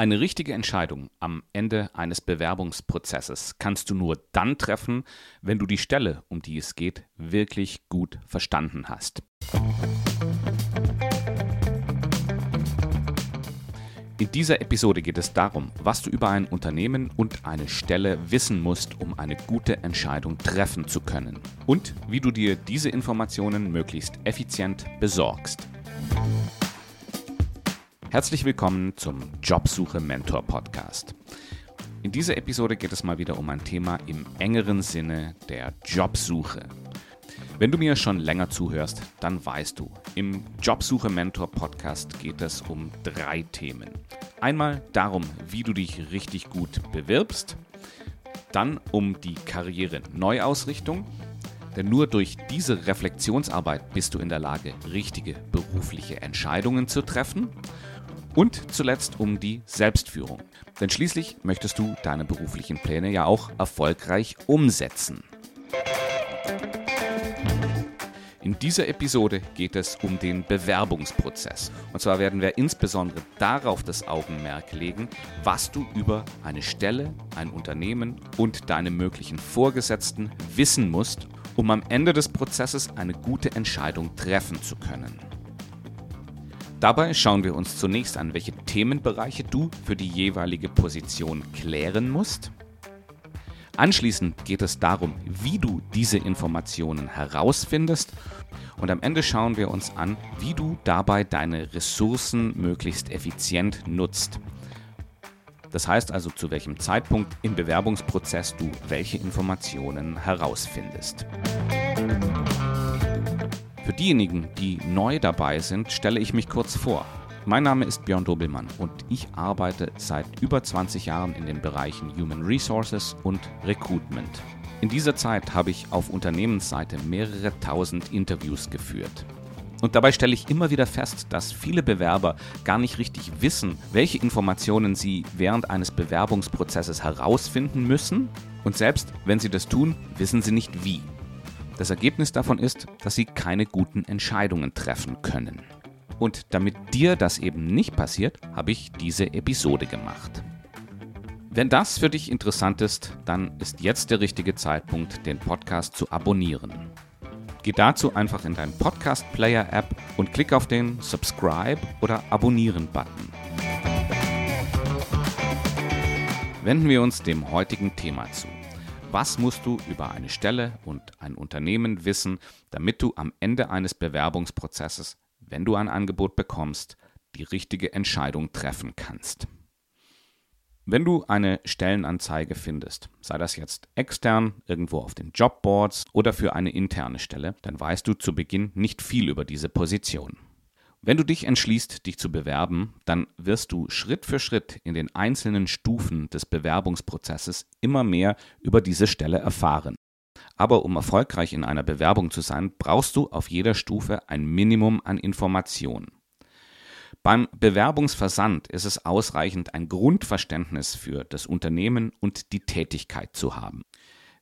Eine richtige Entscheidung am Ende eines Bewerbungsprozesses kannst du nur dann treffen, wenn du die Stelle, um die es geht, wirklich gut verstanden hast. In dieser Episode geht es darum, was du über ein Unternehmen und eine Stelle wissen musst, um eine gute Entscheidung treffen zu können und wie du dir diese Informationen möglichst effizient besorgst. Herzlich willkommen zum Jobsuche Mentor Podcast. In dieser Episode geht es mal wieder um ein Thema im engeren Sinne der Jobsuche. Wenn du mir schon länger zuhörst, dann weißt du, im Jobsuche Mentor Podcast geht es um drei Themen. Einmal darum, wie du dich richtig gut bewirbst, dann um die Karriere-Neuausrichtung, denn nur durch diese Reflexionsarbeit bist du in der Lage, richtige berufliche Entscheidungen zu treffen und zuletzt um die Selbstführung. Denn schließlich möchtest du deine beruflichen Pläne ja auch erfolgreich umsetzen. In dieser Episode geht es um den Bewerbungsprozess. Und zwar werden wir insbesondere darauf das Augenmerk legen, was du über eine Stelle, ein Unternehmen und deine möglichen Vorgesetzten wissen musst, um am Ende des Prozesses eine gute Entscheidung treffen zu können. Dabei schauen wir uns zunächst an, welche Themenbereiche du für die jeweilige Position klären musst. Anschließend geht es darum, wie du diese Informationen herausfindest. Und am Ende schauen wir uns an, wie du dabei deine Ressourcen möglichst effizient nutzt. Das heißt also, zu welchem Zeitpunkt im Bewerbungsprozess du welche Informationen herausfindest. Für diejenigen, die neu dabei sind, stelle ich mich kurz vor. Mein Name ist Björn Dobelmann und ich arbeite seit über 20 Jahren in den Bereichen Human Resources und Recruitment. In dieser Zeit habe ich auf Unternehmensseite mehrere tausend Interviews geführt. Und dabei stelle ich immer wieder fest, dass viele Bewerber gar nicht richtig wissen, welche Informationen sie während eines Bewerbungsprozesses herausfinden müssen. Und selbst wenn sie das tun, wissen sie nicht wie. Das Ergebnis davon ist, dass sie keine guten Entscheidungen treffen können. Und damit dir das eben nicht passiert, habe ich diese Episode gemacht. Wenn das für dich interessant ist, dann ist jetzt der richtige Zeitpunkt, den Podcast zu abonnieren. Geh dazu einfach in deinen Podcast-Player-App und klick auf den Subscribe oder Abonnieren-Button. Wenden wir uns dem heutigen Thema zu. Was musst du über eine Stelle und ein Unternehmen wissen, damit du am Ende eines Bewerbungsprozesses, wenn du ein Angebot bekommst, die richtige Entscheidung treffen kannst? Wenn du eine Stellenanzeige findest, sei das jetzt extern, irgendwo auf den Jobboards oder für eine interne Stelle, dann weißt du zu Beginn nicht viel über diese Position. Wenn du dich entschließt, dich zu bewerben, dann wirst du Schritt für Schritt in den einzelnen Stufen des Bewerbungsprozesses immer mehr über diese Stelle erfahren. Aber um erfolgreich in einer Bewerbung zu sein, brauchst du auf jeder Stufe ein Minimum an Informationen. Beim Bewerbungsversand ist es ausreichend, ein Grundverständnis für das Unternehmen und die Tätigkeit zu haben.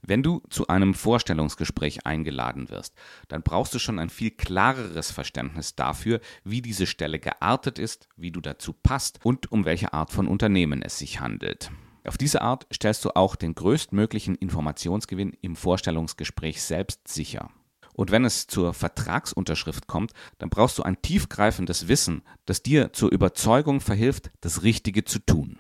Wenn du zu einem Vorstellungsgespräch eingeladen wirst, dann brauchst du schon ein viel klareres Verständnis dafür, wie diese Stelle geartet ist, wie du dazu passt und um welche Art von Unternehmen es sich handelt. Auf diese Art stellst du auch den größtmöglichen Informationsgewinn im Vorstellungsgespräch selbst sicher. Und wenn es zur Vertragsunterschrift kommt, dann brauchst du ein tiefgreifendes Wissen, das dir zur Überzeugung verhilft, das Richtige zu tun.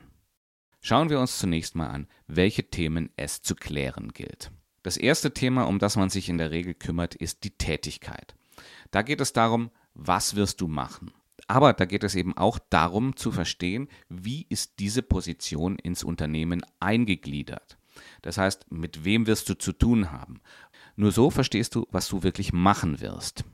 Schauen wir uns zunächst mal an, welche Themen es zu klären gilt. Das erste Thema, um das man sich in der Regel kümmert, ist die Tätigkeit. Da geht es darum, was wirst du machen. Aber da geht es eben auch darum zu verstehen, wie ist diese Position ins Unternehmen eingegliedert. Das heißt, mit wem wirst du zu tun haben. Nur so verstehst du, was du wirklich machen wirst.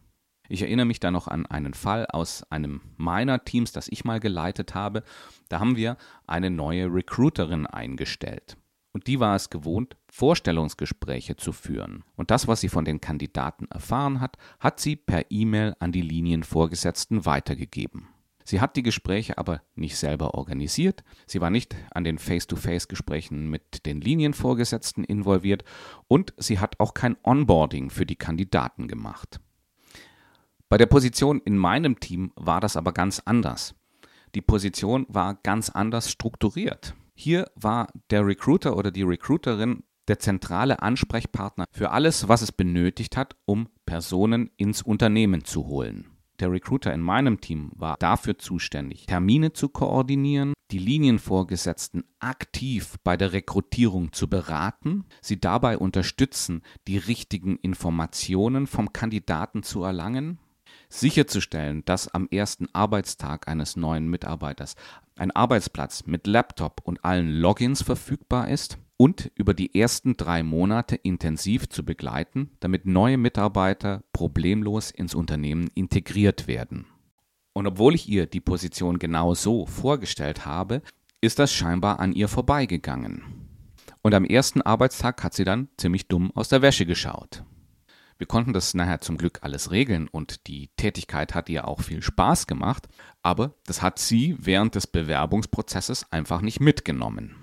Ich erinnere mich da noch an einen Fall aus einem meiner Teams, das ich mal geleitet habe. Da haben wir eine neue Recruiterin eingestellt. Und die war es gewohnt, Vorstellungsgespräche zu führen. Und das, was sie von den Kandidaten erfahren hat, hat sie per E-Mail an die Linienvorgesetzten weitergegeben. Sie hat die Gespräche aber nicht selber organisiert, sie war nicht an den Face-to-Face-Gesprächen mit den Linienvorgesetzten involviert und sie hat auch kein Onboarding für die Kandidaten gemacht. Bei der Position in meinem Team war das aber ganz anders. die Position war ganz anders strukturiert. Hier war der Recruiter oder die Recruiterin der zentrale Ansprechpartner für alles, was es benötigt hat, um Personen ins Unternehmen zu holen. Der Recruiter in meinem Team war dafür zuständig, Termine zu koordinieren, die Linienvorgesetzten aktiv bei der Rekrutierung zu beraten, sie dabei unterstützen, die richtigen Informationen vom Kandidaten zu erlangen, sicherzustellen, dass am ersten Arbeitstag eines neuen Mitarbeiters ein Arbeitsplatz mit Laptop und allen Logins verfügbar ist und über die ersten drei Monate intensiv zu begleiten, damit neue Mitarbeiter problemlos ins Unternehmen integriert werden. Und obwohl ich ihr die Position genau so vorgestellt habe, ist das scheinbar an ihr vorbeigegangen. Und am ersten Arbeitstag hat sie dann ziemlich dumm aus der Wäsche geschaut. Wir konnten das nachher zum Glück alles regeln und die Tätigkeit hat ihr auch viel Spaß gemacht, aber das hat sie während des Bewerbungsprozesses einfach nicht mitgenommen.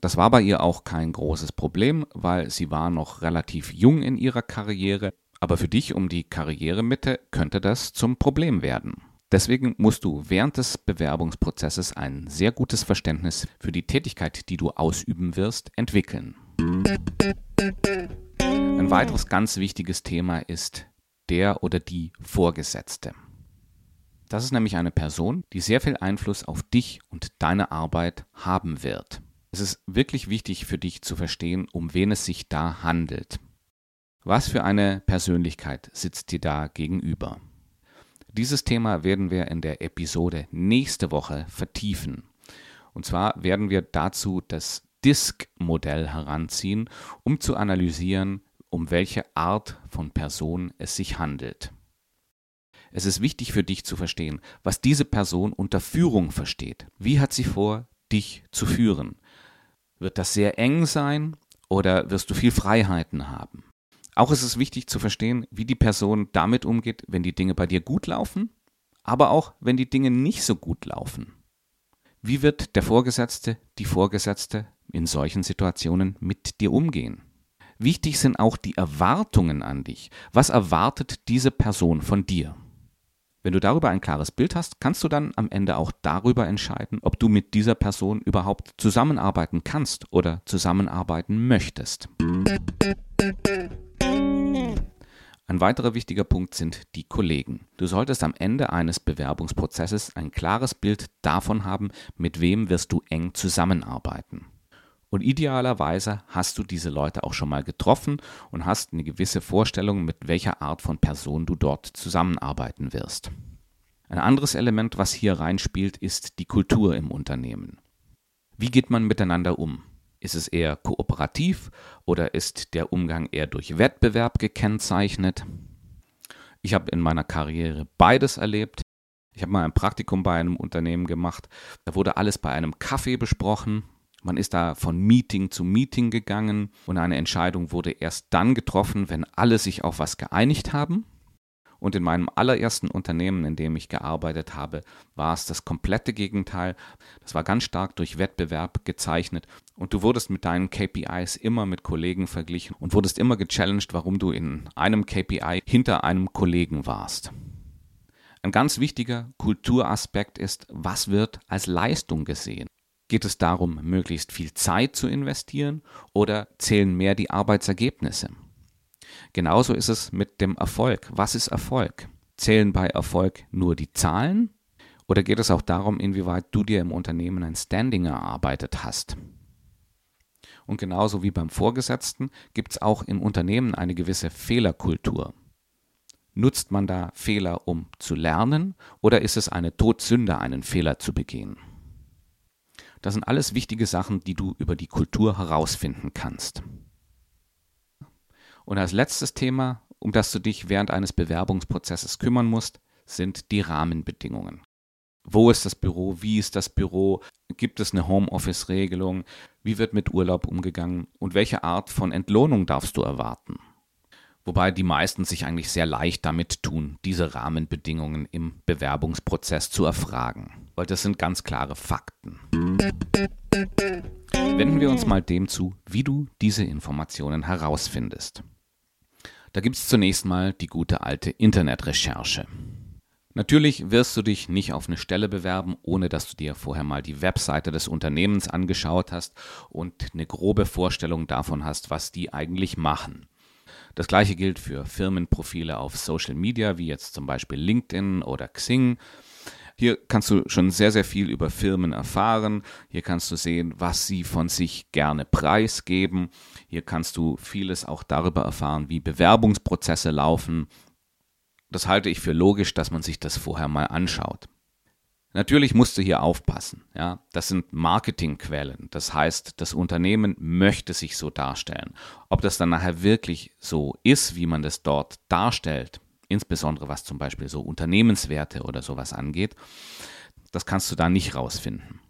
Das war bei ihr auch kein großes Problem, weil sie war noch relativ jung in ihrer Karriere, aber für dich um die Karrieremitte könnte das zum Problem werden. Deswegen musst du während des Bewerbungsprozesses ein sehr gutes Verständnis für die Tätigkeit, die du ausüben wirst, entwickeln. Ein weiteres ganz wichtiges Thema ist der oder die Vorgesetzte. Das ist nämlich eine Person, die sehr viel Einfluss auf dich und deine Arbeit haben wird. Es ist wirklich wichtig für dich zu verstehen, um wen es sich da handelt. Was für eine Persönlichkeit sitzt dir da gegenüber? Dieses Thema werden wir in der Episode nächste Woche vertiefen. Und zwar werden wir dazu das DISC-Modell heranziehen, um zu analysieren, um welche Art von Person es sich handelt. Es ist wichtig für dich zu verstehen, was diese Person unter Führung versteht. Wie hat sie vor, dich zu führen? Wird das sehr eng sein oder wirst du viel Freiheiten haben? Auch ist es wichtig zu verstehen, wie die Person damit umgeht, wenn die Dinge bei dir gut laufen, aber auch wenn die Dinge nicht so gut laufen. Wie wird der Vorgesetzte, die Vorgesetzte in solchen Situationen mit dir umgehen? Wichtig sind auch die Erwartungen an dich. Was erwartet diese Person von dir? Wenn du darüber ein klares Bild hast, kannst du dann am Ende auch darüber entscheiden, ob du mit dieser Person überhaupt zusammenarbeiten kannst oder zusammenarbeiten möchtest. Ein weiterer wichtiger Punkt sind die Kollegen. Du solltest am Ende eines Bewerbungsprozesses ein klares Bild davon haben, mit wem wirst du eng zusammenarbeiten. Und idealerweise hast du diese Leute auch schon mal getroffen und hast eine gewisse Vorstellung, mit welcher Art von Person du dort zusammenarbeiten wirst. Ein anderes Element, was hier reinspielt, ist die Kultur im Unternehmen. Wie geht man miteinander um? Ist es eher kooperativ oder ist der Umgang eher durch Wettbewerb gekennzeichnet? Ich habe in meiner Karriere beides erlebt. Ich habe mal ein Praktikum bei einem Unternehmen gemacht. Da wurde alles bei einem Kaffee besprochen. Man ist da von Meeting zu Meeting gegangen und eine Entscheidung wurde erst dann getroffen, wenn alle sich auf was geeinigt haben. Und in meinem allerersten Unternehmen, in dem ich gearbeitet habe, war es das komplette Gegenteil. Das war ganz stark durch Wettbewerb gezeichnet. Und du wurdest mit deinen KPIs immer mit Kollegen verglichen und wurdest immer gechallenged, warum du in einem KPI hinter einem Kollegen warst. Ein ganz wichtiger Kulturaspekt ist, was wird als Leistung gesehen? Geht es darum, möglichst viel Zeit zu investieren oder zählen mehr die Arbeitsergebnisse? Genauso ist es mit dem Erfolg. Was ist Erfolg? Zählen bei Erfolg nur die Zahlen oder geht es auch darum, inwieweit du dir im Unternehmen ein Standing erarbeitet hast? Und genauso wie beim Vorgesetzten gibt es auch im Unternehmen eine gewisse Fehlerkultur. Nutzt man da Fehler, um zu lernen, oder ist es eine Todsünde, einen Fehler zu begehen? Das sind alles wichtige Sachen, die du über die Kultur herausfinden kannst. Und als letztes Thema, um das du dich während eines Bewerbungsprozesses kümmern musst, sind die Rahmenbedingungen. Wo ist das Büro? Wie ist das Büro? Gibt es eine Homeoffice-Regelung? Wie wird mit Urlaub umgegangen? Und welche Art von Entlohnung darfst du erwarten? Wobei die meisten sich eigentlich sehr leicht damit tun, diese Rahmenbedingungen im Bewerbungsprozess zu erfragen, weil das sind ganz klare Fakten. Wenden wir uns mal dem zu, wie du diese Informationen herausfindest. Da gibt es zunächst mal die gute alte Internetrecherche. Natürlich wirst du dich nicht auf eine Stelle bewerben, ohne dass du dir vorher mal die Webseite des Unternehmens angeschaut hast und eine grobe Vorstellung davon hast, was die eigentlich machen. Das gleiche gilt für Firmenprofile auf Social Media, wie jetzt zum Beispiel LinkedIn oder Xing. Hier kannst du schon sehr, sehr viel über Firmen erfahren. Hier kannst du sehen, was sie von sich gerne preisgeben. Hier kannst du vieles auch darüber erfahren, wie Bewerbungsprozesse laufen. Das halte ich für logisch, dass man sich das vorher mal anschaut. Natürlich musst du hier aufpassen. Ja? Das sind Marketingquellen. Das heißt, das Unternehmen möchte sich so darstellen. Ob das dann nachher wirklich so ist, wie man das dort darstellt, insbesondere was zum Beispiel so Unternehmenswerte oder sowas angeht, das kannst du da nicht rausfinden.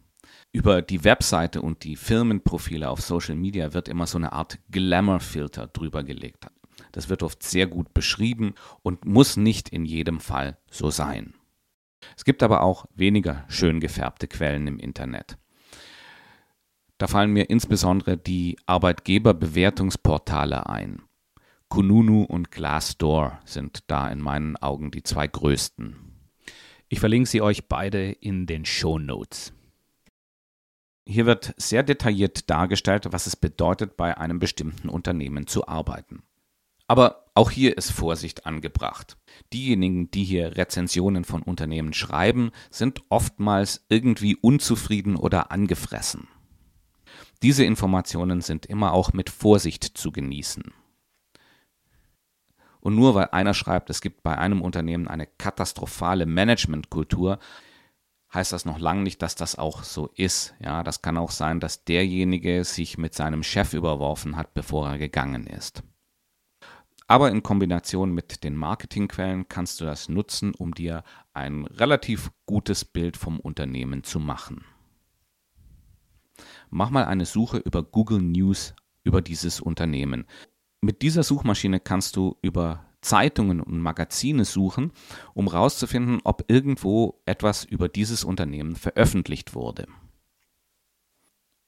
Über die Webseite und die Firmenprofile auf Social Media wird immer so eine Art Glamour-Filter drüber gelegt. Das wird oft sehr gut beschrieben und muss nicht in jedem Fall so sein. Es gibt aber auch weniger schön gefärbte Quellen im Internet. Da fallen mir insbesondere die Arbeitgeberbewertungsportale ein. Kununu und Glassdoor sind da in meinen Augen die zwei größten. Ich verlinke sie euch beide in den Show Notes. Hier wird sehr detailliert dargestellt, was es bedeutet, bei einem bestimmten Unternehmen zu arbeiten. Aber auch hier ist Vorsicht angebracht. Diejenigen, die hier Rezensionen von Unternehmen schreiben, sind oftmals irgendwie unzufrieden oder angefressen. Diese Informationen sind immer auch mit Vorsicht zu genießen. Und nur weil einer schreibt, es gibt bei einem Unternehmen eine katastrophale Managementkultur, heißt das noch lange nicht, dass das auch so ist. Ja, das kann auch sein, dass derjenige sich mit seinem Chef überworfen hat, bevor er gegangen ist. Aber in Kombination mit den Marketingquellen kannst du das nutzen, um dir ein relativ gutes Bild vom Unternehmen zu machen. Mach mal eine Suche über Google News über dieses Unternehmen. Mit dieser Suchmaschine kannst du über Zeitungen und Magazine suchen, um herauszufinden, ob irgendwo etwas über dieses Unternehmen veröffentlicht wurde.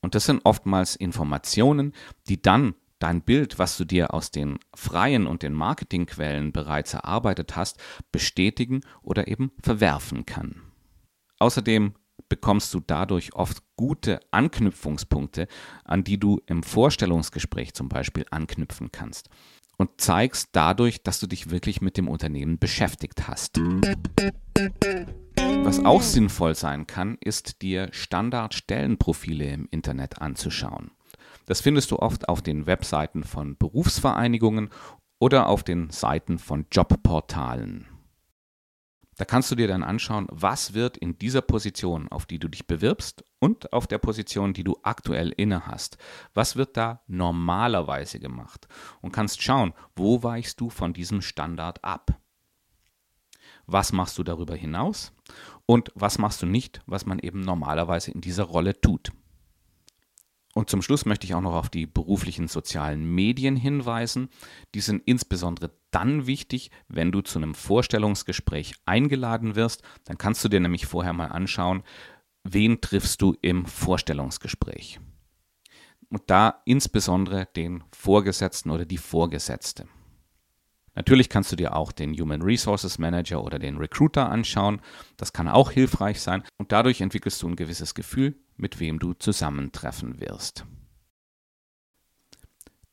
Und das sind oftmals Informationen, die dann dein Bild, was du dir aus den freien und den Marketingquellen bereits erarbeitet hast, bestätigen oder eben verwerfen kann. Außerdem bekommst du dadurch oft gute Anknüpfungspunkte, an die du im Vorstellungsgespräch zum Beispiel anknüpfen kannst und zeigst dadurch, dass du dich wirklich mit dem Unternehmen beschäftigt hast. Was auch sinnvoll sein kann, ist dir Standardstellenprofile im Internet anzuschauen. Das findest du oft auf den Webseiten von Berufsvereinigungen oder auf den Seiten von Jobportalen. Da kannst du dir dann anschauen, was wird in dieser Position, auf die du dich bewirbst und auf der Position, die du aktuell inne hast, was wird da normalerweise gemacht und kannst schauen, wo weichst du von diesem Standard ab. Was machst du darüber hinaus und was machst du nicht, was man eben normalerweise in dieser Rolle tut. Und zum Schluss möchte ich auch noch auf die beruflichen sozialen Medien hinweisen. Die sind insbesondere dann wichtig, wenn du zu einem Vorstellungsgespräch eingeladen wirst. Dann kannst du dir nämlich vorher mal anschauen, wen triffst du im Vorstellungsgespräch. Und da insbesondere den Vorgesetzten oder die Vorgesetzte. Natürlich kannst du dir auch den Human Resources Manager oder den Recruiter anschauen. Das kann auch hilfreich sein und dadurch entwickelst du ein gewisses Gefühl, mit wem du zusammentreffen wirst.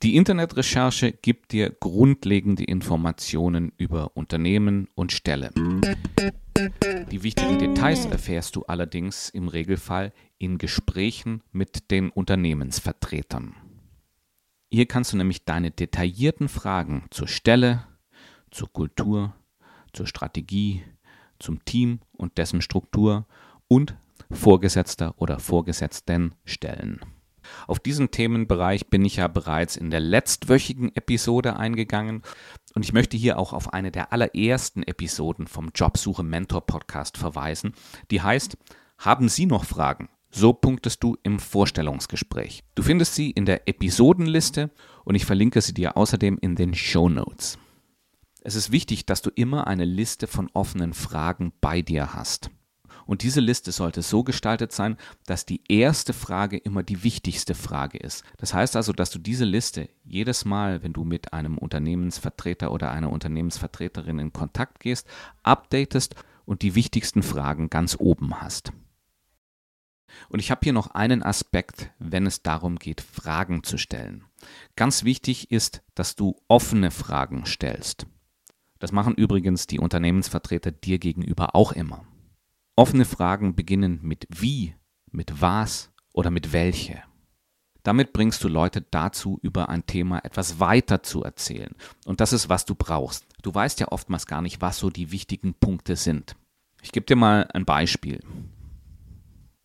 Die Internetrecherche gibt dir grundlegende Informationen über Unternehmen und Stelle. Die wichtigen Details erfährst du allerdings im Regelfall in Gesprächen mit den Unternehmensvertretern. Hier kannst du nämlich deine detaillierten Fragen zur Stelle, zur Kultur, zur Strategie, zum Team und dessen Struktur und Vorgesetzter oder Vorgesetzten stellen. Auf diesen Themenbereich bin ich ja bereits in der letztwöchigen Episode eingegangen und ich möchte hier auch auf eine der allerersten Episoden vom Jobsuche Mentor Podcast verweisen, die heißt Haben Sie noch Fragen? So punktest du im Vorstellungsgespräch. Du findest sie in der Episodenliste und ich verlinke sie dir außerdem in den Show Notes. Es ist wichtig, dass du immer eine Liste von offenen Fragen bei dir hast. Und diese Liste sollte so gestaltet sein, dass die erste Frage immer die wichtigste Frage ist. Das heißt also, dass du diese Liste jedes Mal, wenn du mit einem Unternehmensvertreter oder einer Unternehmensvertreterin in Kontakt gehst, updatest und die wichtigsten Fragen ganz oben hast. Und ich habe hier noch einen Aspekt, wenn es darum geht, Fragen zu stellen. Ganz wichtig ist, dass du offene Fragen stellst. Das machen übrigens die Unternehmensvertreter dir gegenüber auch immer. Offene Fragen beginnen mit wie, mit was oder mit welche. Damit bringst du Leute dazu, über ein Thema etwas weiter zu erzählen. Und das ist, was du brauchst. Du weißt ja oftmals gar nicht, was so die wichtigen Punkte sind. Ich gebe dir mal ein Beispiel.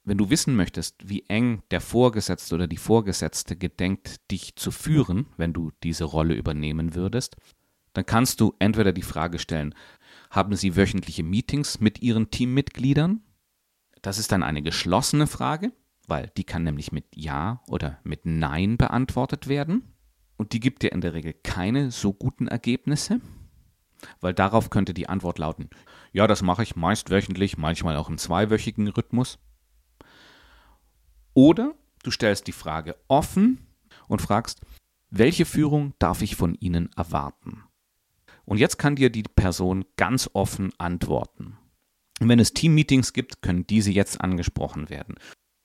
Wenn du wissen möchtest, wie eng der Vorgesetzte oder die Vorgesetzte gedenkt, dich zu führen, wenn du diese Rolle übernehmen würdest, dann kannst du entweder die Frage stellen, haben Sie wöchentliche Meetings mit Ihren Teammitgliedern? Das ist dann eine geschlossene Frage, weil die kann nämlich mit Ja oder mit Nein beantwortet werden. Und die gibt dir in der Regel keine so guten Ergebnisse, weil darauf könnte die Antwort lauten, ja, das mache ich meist wöchentlich, manchmal auch im zweiwöchigen Rhythmus. Oder du stellst die Frage offen und fragst, welche Führung darf ich von Ihnen erwarten? Und jetzt kann dir die Person ganz offen antworten. Und wenn es Teammeetings gibt, können diese jetzt angesprochen werden.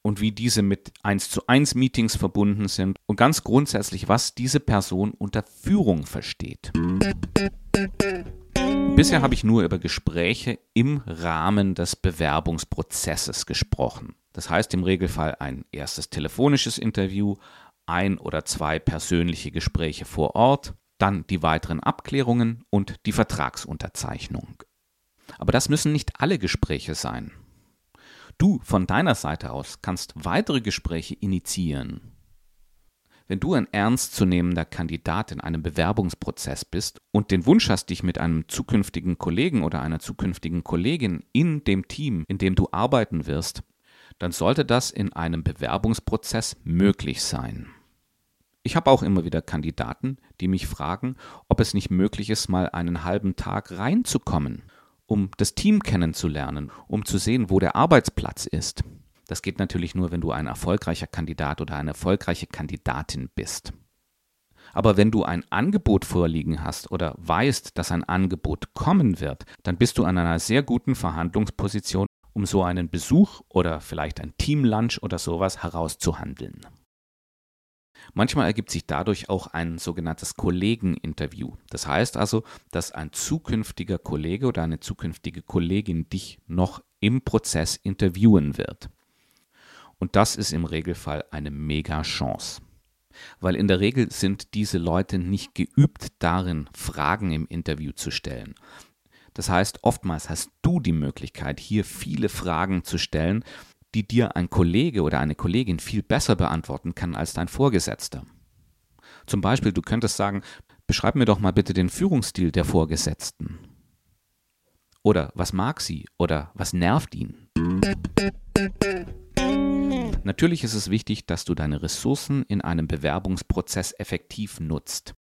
Und wie diese mit 1 zu 1 Meetings verbunden sind und ganz grundsätzlich, was diese Person unter Führung versteht. Bisher habe ich nur über Gespräche im Rahmen des Bewerbungsprozesses gesprochen. Das heißt im Regelfall ein erstes telefonisches Interview, ein oder zwei persönliche Gespräche vor Ort, dann die weiteren Abklärungen und die Vertragsunterzeichnung. Aber das müssen nicht alle Gespräche sein. Du von deiner Seite aus kannst weitere Gespräche initiieren. Wenn du ein ernstzunehmender Kandidat in einem Bewerbungsprozess bist und den Wunsch hast, dich mit einem zukünftigen Kollegen oder einer zukünftigen Kollegin in dem Team, in dem du arbeiten wirst, dann sollte das in einem Bewerbungsprozess möglich sein. Ich habe auch immer wieder Kandidaten, die mich fragen, ob es nicht möglich ist, mal einen halben Tag reinzukommen, um das Team kennenzulernen, um zu sehen, wo der Arbeitsplatz ist. Das geht natürlich nur, wenn du ein erfolgreicher Kandidat oder eine erfolgreiche Kandidatin bist. Aber wenn du ein Angebot vorliegen hast oder weißt, dass ein Angebot kommen wird, dann bist du an einer sehr guten Verhandlungsposition, um so einen Besuch oder vielleicht ein Teamlunch oder sowas herauszuhandeln. Manchmal ergibt sich dadurch auch ein sogenanntes Kollegeninterview. Das heißt also, dass ein zukünftiger Kollege oder eine zukünftige Kollegin dich noch im Prozess interviewen wird. Und das ist im Regelfall eine mega Chance. Weil in der Regel sind diese Leute nicht geübt darin, Fragen im Interview zu stellen. Das heißt, oftmals hast du die Möglichkeit, hier viele Fragen zu stellen, die dir ein Kollege oder eine Kollegin viel besser beantworten kann als dein Vorgesetzter. Zum Beispiel, du könntest sagen, beschreib mir doch mal bitte den Führungsstil der Vorgesetzten. Oder was mag sie? Oder was nervt ihn? Natürlich ist es wichtig, dass du deine Ressourcen in einem Bewerbungsprozess effektiv nutzt.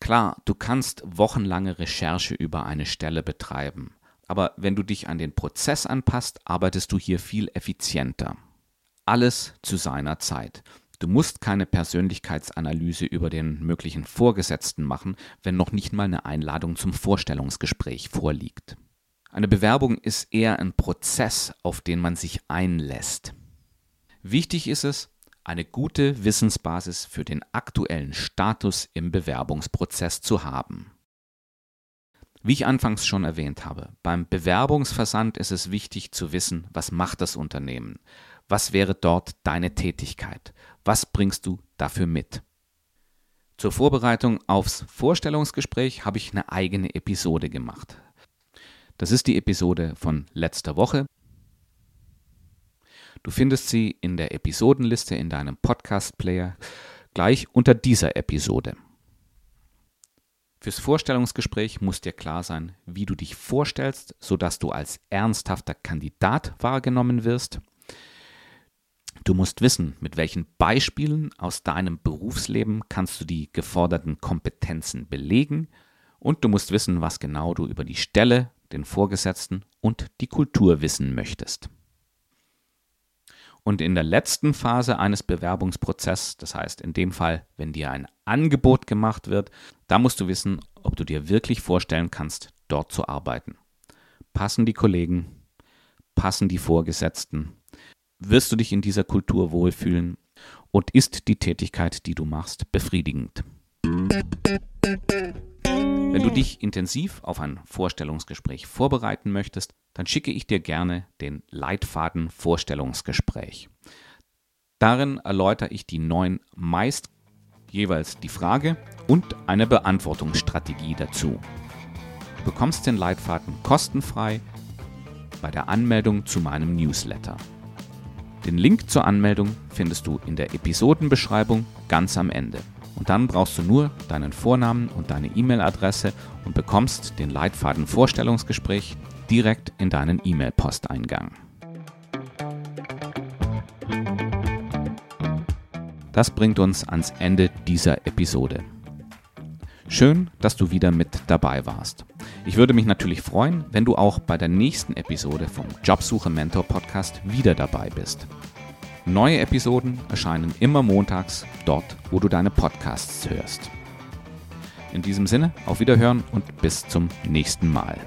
Klar, du kannst wochenlange Recherche über eine Stelle betreiben. Aber wenn du dich an den Prozess anpasst, arbeitest du hier viel effizienter. Alles zu seiner Zeit. Du musst keine Persönlichkeitsanalyse über den möglichen Vorgesetzten machen, wenn noch nicht mal eine Einladung zum Vorstellungsgespräch vorliegt. Eine Bewerbung ist eher ein Prozess, auf den man sich einlässt. Wichtig ist es, eine gute Wissensbasis für den aktuellen Status im Bewerbungsprozess zu haben. Wie ich anfangs schon erwähnt habe, beim Bewerbungsversand ist es wichtig zu wissen, was macht das Unternehmen? Was wäre dort deine Tätigkeit? Was bringst du dafür mit? Zur Vorbereitung aufs Vorstellungsgespräch habe ich eine eigene Episode gemacht. Das ist die Episode von letzter Woche. Du findest sie in der Episodenliste in deinem Podcast-Player gleich unter dieser Episode. Fürs Vorstellungsgespräch muss dir klar sein, wie du dich vorstellst, sodass du als ernsthafter Kandidat wahrgenommen wirst. Du musst wissen, mit welchen Beispielen aus deinem Berufsleben kannst du die geforderten Kompetenzen belegen und du musst wissen, was genau du über die Stelle, den Vorgesetzten und die Kultur wissen möchtest. Und in der letzten Phase eines Bewerbungsprozesses, das heißt in dem Fall, wenn dir ein Angebot gemacht wird, da musst du wissen, ob du dir wirklich vorstellen kannst, dort zu arbeiten. Passen die Kollegen? Passen die Vorgesetzten? Wirst du dich in dieser Kultur wohlfühlen? Und ist die Tätigkeit, die du machst, befriedigend? Wenn du dich intensiv auf ein Vorstellungsgespräch vorbereiten möchtest, dann schicke ich dir gerne den Leitfaden Vorstellungsgespräch. Darin erläutere ich die neun meist jeweils die Frage und eine Beantwortungsstrategie dazu. Du bekommst den Leitfaden kostenfrei bei der Anmeldung zu meinem Newsletter. Den Link zur Anmeldung findest du in der Episodenbeschreibung ganz am Ende. Und dann brauchst du nur deinen Vornamen und deine E-Mail-Adresse und bekommst den Leitfaden Vorstellungsgespräch direkt in deinen E-Mail-Posteingang. Das bringt uns ans Ende dieser Episode. Schön, dass du wieder mit dabei warst. Ich würde mich natürlich freuen, wenn du auch bei der nächsten Episode vom Jobsuche Mentor Podcast wieder dabei bist. Neue Episoden erscheinen immer montags dort, wo du deine Podcasts hörst. In diesem Sinne, auf Wiederhören und bis zum nächsten Mal.